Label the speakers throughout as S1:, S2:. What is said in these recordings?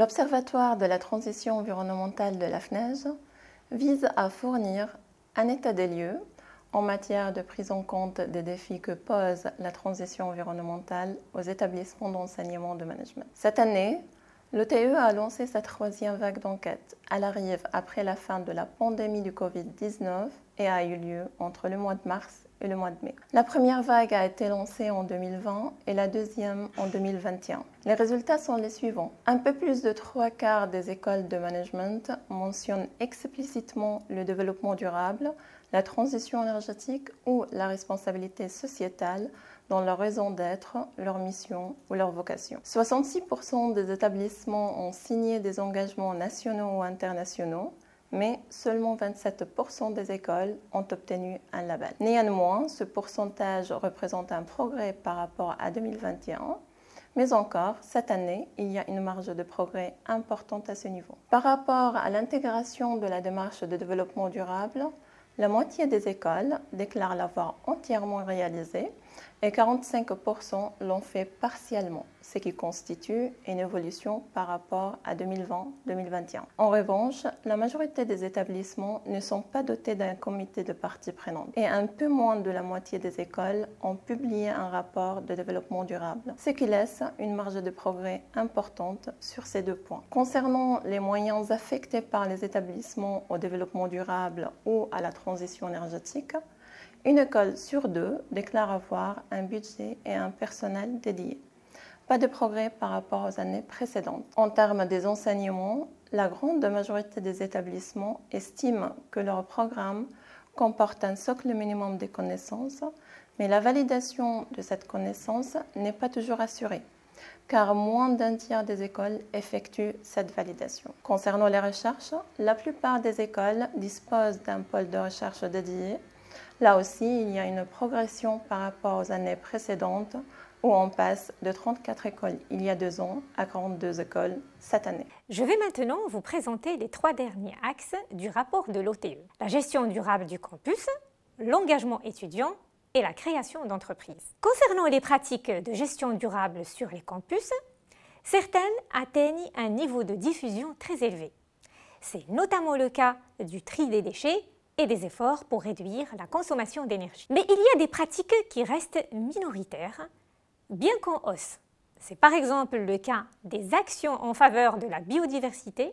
S1: L'Observatoire de la transition environnementale de la FNEJ vise à fournir un état des lieux en matière de prise en compte des défis que pose la transition environnementale aux établissements d'enseignement de management. Cette année, l'OTE a lancé sa troisième vague d'enquête. Elle arrive après la fin de la pandémie du Covid-19 et a eu lieu entre le mois de mars et le mois de mai. La première vague a été lancée en 2020 et la deuxième en 2021. Les résultats sont les suivants. Un peu plus de trois quarts des écoles de management mentionnent explicitement le développement durable, la transition énergétique ou la responsabilité sociétale dans leur raison d'être, leur mission ou leur vocation. 66% des établissements ont signé des engagements nationaux ou internationaux mais seulement 27% des écoles ont obtenu un label. Néanmoins, ce pourcentage représente un progrès par rapport à 2021. Mais encore, cette année, il y a une marge de progrès importante à ce niveau. Par rapport à l'intégration de la démarche de développement durable, la moitié des écoles déclarent l'avoir entièrement réalisée et 45% l'ont fait partiellement, ce qui constitue une évolution par rapport à 2020-2021. En revanche, la majorité des établissements ne sont pas dotés d'un comité de parties prenantes et un peu moins de la moitié des écoles ont publié un rapport de développement durable, ce qui laisse une marge de progrès importante sur ces deux points. Concernant les moyens affectés par les établissements au développement durable ou à la transition énergétique, une école sur deux déclare avoir un budget et un personnel dédié. Pas de progrès par rapport aux années précédentes. En termes des enseignements, la grande majorité des établissements estiment que leur programme comporte un socle minimum de connaissances, mais la validation de cette connaissance n'est pas toujours assurée, car moins d'un tiers des écoles effectuent cette validation. Concernant les recherches, la plupart des écoles disposent d'un pôle de recherche dédié Là aussi, il y a une progression par rapport aux années précédentes où on passe de 34 écoles il y a deux ans à 42 écoles cette année.
S2: Je vais maintenant vous présenter les trois derniers axes du rapport de l'OTE. La gestion durable du campus, l'engagement étudiant et la création d'entreprises. Concernant les pratiques de gestion durable sur les campus, certaines atteignent un niveau de diffusion très élevé. C'est notamment le cas du tri des déchets et des efforts pour réduire la consommation d'énergie. Mais il y a des pratiques qui restent minoritaires, bien qu'en hausse. C'est par exemple le cas des actions en faveur de la biodiversité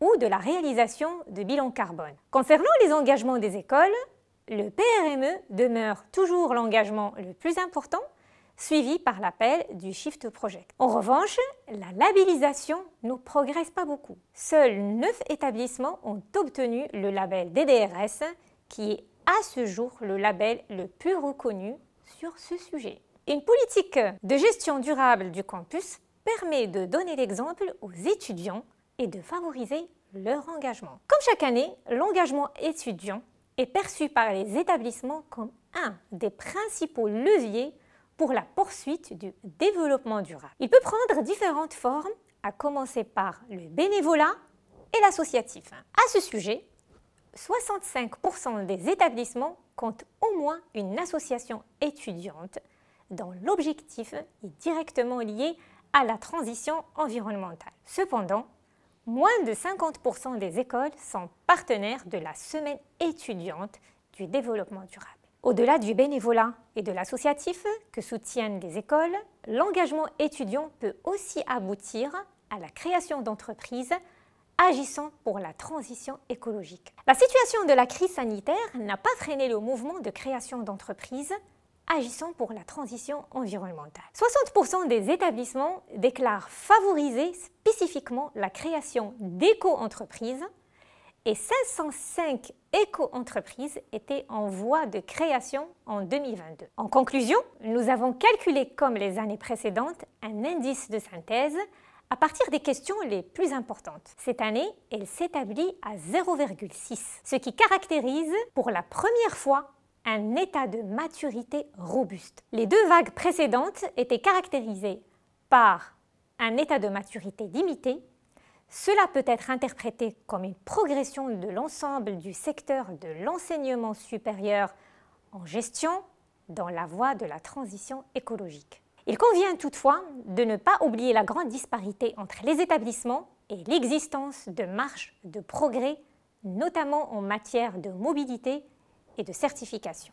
S2: ou de la réalisation de bilans carbone. Concernant les engagements des écoles, le PRME demeure toujours l'engagement le plus important suivi par l'appel du Shift Project. En revanche, la labellisation ne progresse pas beaucoup. Seuls 9 établissements ont obtenu le label DDRS, qui est à ce jour le label le plus reconnu sur ce sujet. Une politique de gestion durable du campus permet de donner l'exemple aux étudiants et de favoriser leur engagement. Comme chaque année, l'engagement étudiant est perçu par les établissements comme un des principaux leviers pour la poursuite du développement durable. Il peut prendre différentes formes, à commencer par le bénévolat et l'associatif. À ce sujet, 65% des établissements comptent au moins une association étudiante dont l'objectif est directement lié à la transition environnementale. Cependant, moins de 50% des écoles sont partenaires de la semaine étudiante du développement durable. Au-delà du bénévolat et de l'associatif que soutiennent les écoles, l'engagement étudiant peut aussi aboutir à la création d'entreprises agissant pour la transition écologique. La situation de la crise sanitaire n'a pas freiné le mouvement de création d'entreprises agissant pour la transition environnementale. 60% des établissements déclarent favoriser spécifiquement la création d'éco-entreprises et 505 éco-entreprises étaient en voie de création en 2022. En conclusion, nous avons calculé comme les années précédentes un indice de synthèse à partir des questions les plus importantes. Cette année, elle s'établit à 0,6, ce qui caractérise pour la première fois un état de maturité robuste. Les deux vagues précédentes étaient caractérisées par un état de maturité limité cela peut être interprété comme une progression de l'ensemble du secteur de l'enseignement supérieur en gestion dans la voie de la transition écologique. Il convient toutefois de ne pas oublier la grande disparité entre les établissements et l'existence de marges de progrès, notamment en matière de mobilité et de certification.